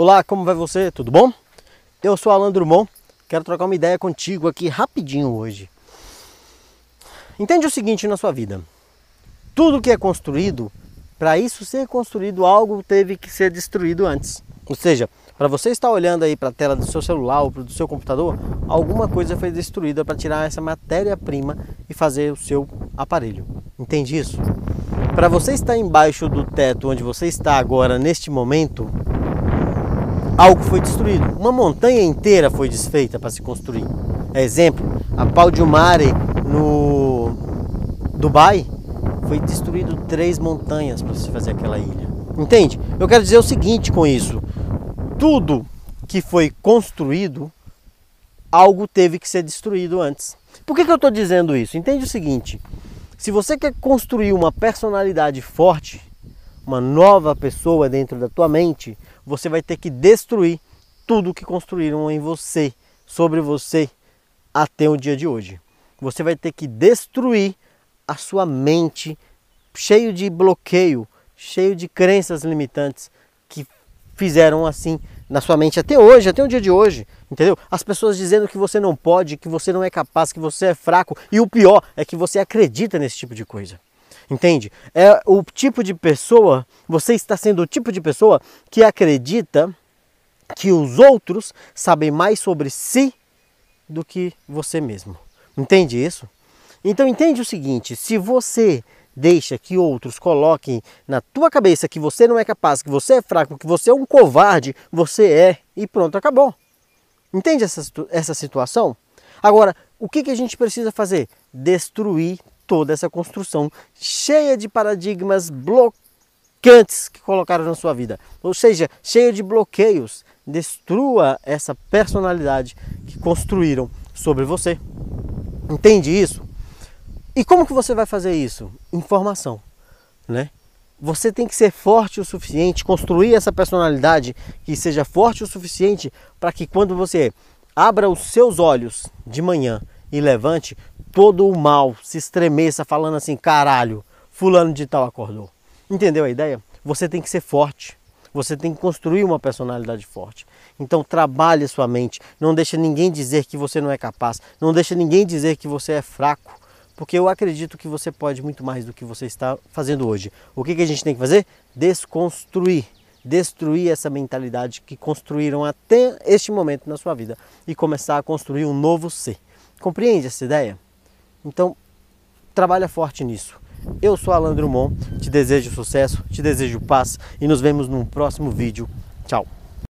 Olá, como vai você? Tudo bom? Eu sou Alan Drummond, quero trocar uma ideia contigo aqui rapidinho hoje. Entende o seguinte na sua vida: tudo que é construído, para isso ser construído, algo teve que ser destruído antes. Ou seja, para você estar olhando aí para a tela do seu celular ou do seu computador, alguma coisa foi destruída para tirar essa matéria-prima e fazer o seu aparelho. Entende isso? Para você estar embaixo do teto onde você está agora neste momento, algo foi destruído. Uma montanha inteira foi desfeita para se construir. É exemplo, a Pau de Mare no Dubai foi destruído três montanhas para se fazer aquela ilha. Entende? Eu quero dizer o seguinte com isso: tudo que foi construído, algo teve que ser destruído antes. Por que, que eu estou dizendo isso? Entende o seguinte: se você quer construir uma personalidade forte, uma nova pessoa dentro da tua mente, você vai ter que destruir tudo que construíram em você, sobre você, até o dia de hoje. Você vai ter que destruir a sua mente cheio de bloqueio, cheio de crenças limitantes que fizeram assim na sua mente até hoje, até o dia de hoje, entendeu? As pessoas dizendo que você não pode, que você não é capaz, que você é fraco e o pior é que você acredita nesse tipo de coisa. Entende? É o tipo de pessoa, você está sendo o tipo de pessoa que acredita que os outros sabem mais sobre si do que você mesmo. Entende isso? Então entende o seguinte, se você deixa que outros coloquem na tua cabeça que você não é capaz, que você é fraco, que você é um covarde, você é e pronto, acabou. Entende essa, essa situação? Agora, o que, que a gente precisa fazer? Destruir toda essa construção cheia de paradigmas bloqueantes que colocaram na sua vida. Ou seja, cheia de bloqueios. Destrua essa personalidade que construíram sobre você. Entende isso? E como que você vai fazer isso? Informação, né? Você tem que ser forte o suficiente, construir essa personalidade que seja forte o suficiente para que quando você abra os seus olhos de manhã e levante, todo o mal se estremeça falando assim, caralho, fulano de tal acordou. Entendeu a ideia? Você tem que ser forte. Você tem que construir uma personalidade forte. Então trabalhe sua mente. Não deixe ninguém dizer que você não é capaz. Não deixe ninguém dizer que você é fraco porque eu acredito que você pode muito mais do que você está fazendo hoje. O que, que a gente tem que fazer? Desconstruir, destruir essa mentalidade que construíram até este momento na sua vida e começar a construir um novo ser. Compreende essa ideia? Então, trabalha forte nisso. Eu sou Alan Drummond, te desejo sucesso, te desejo paz e nos vemos num próximo vídeo. Tchau!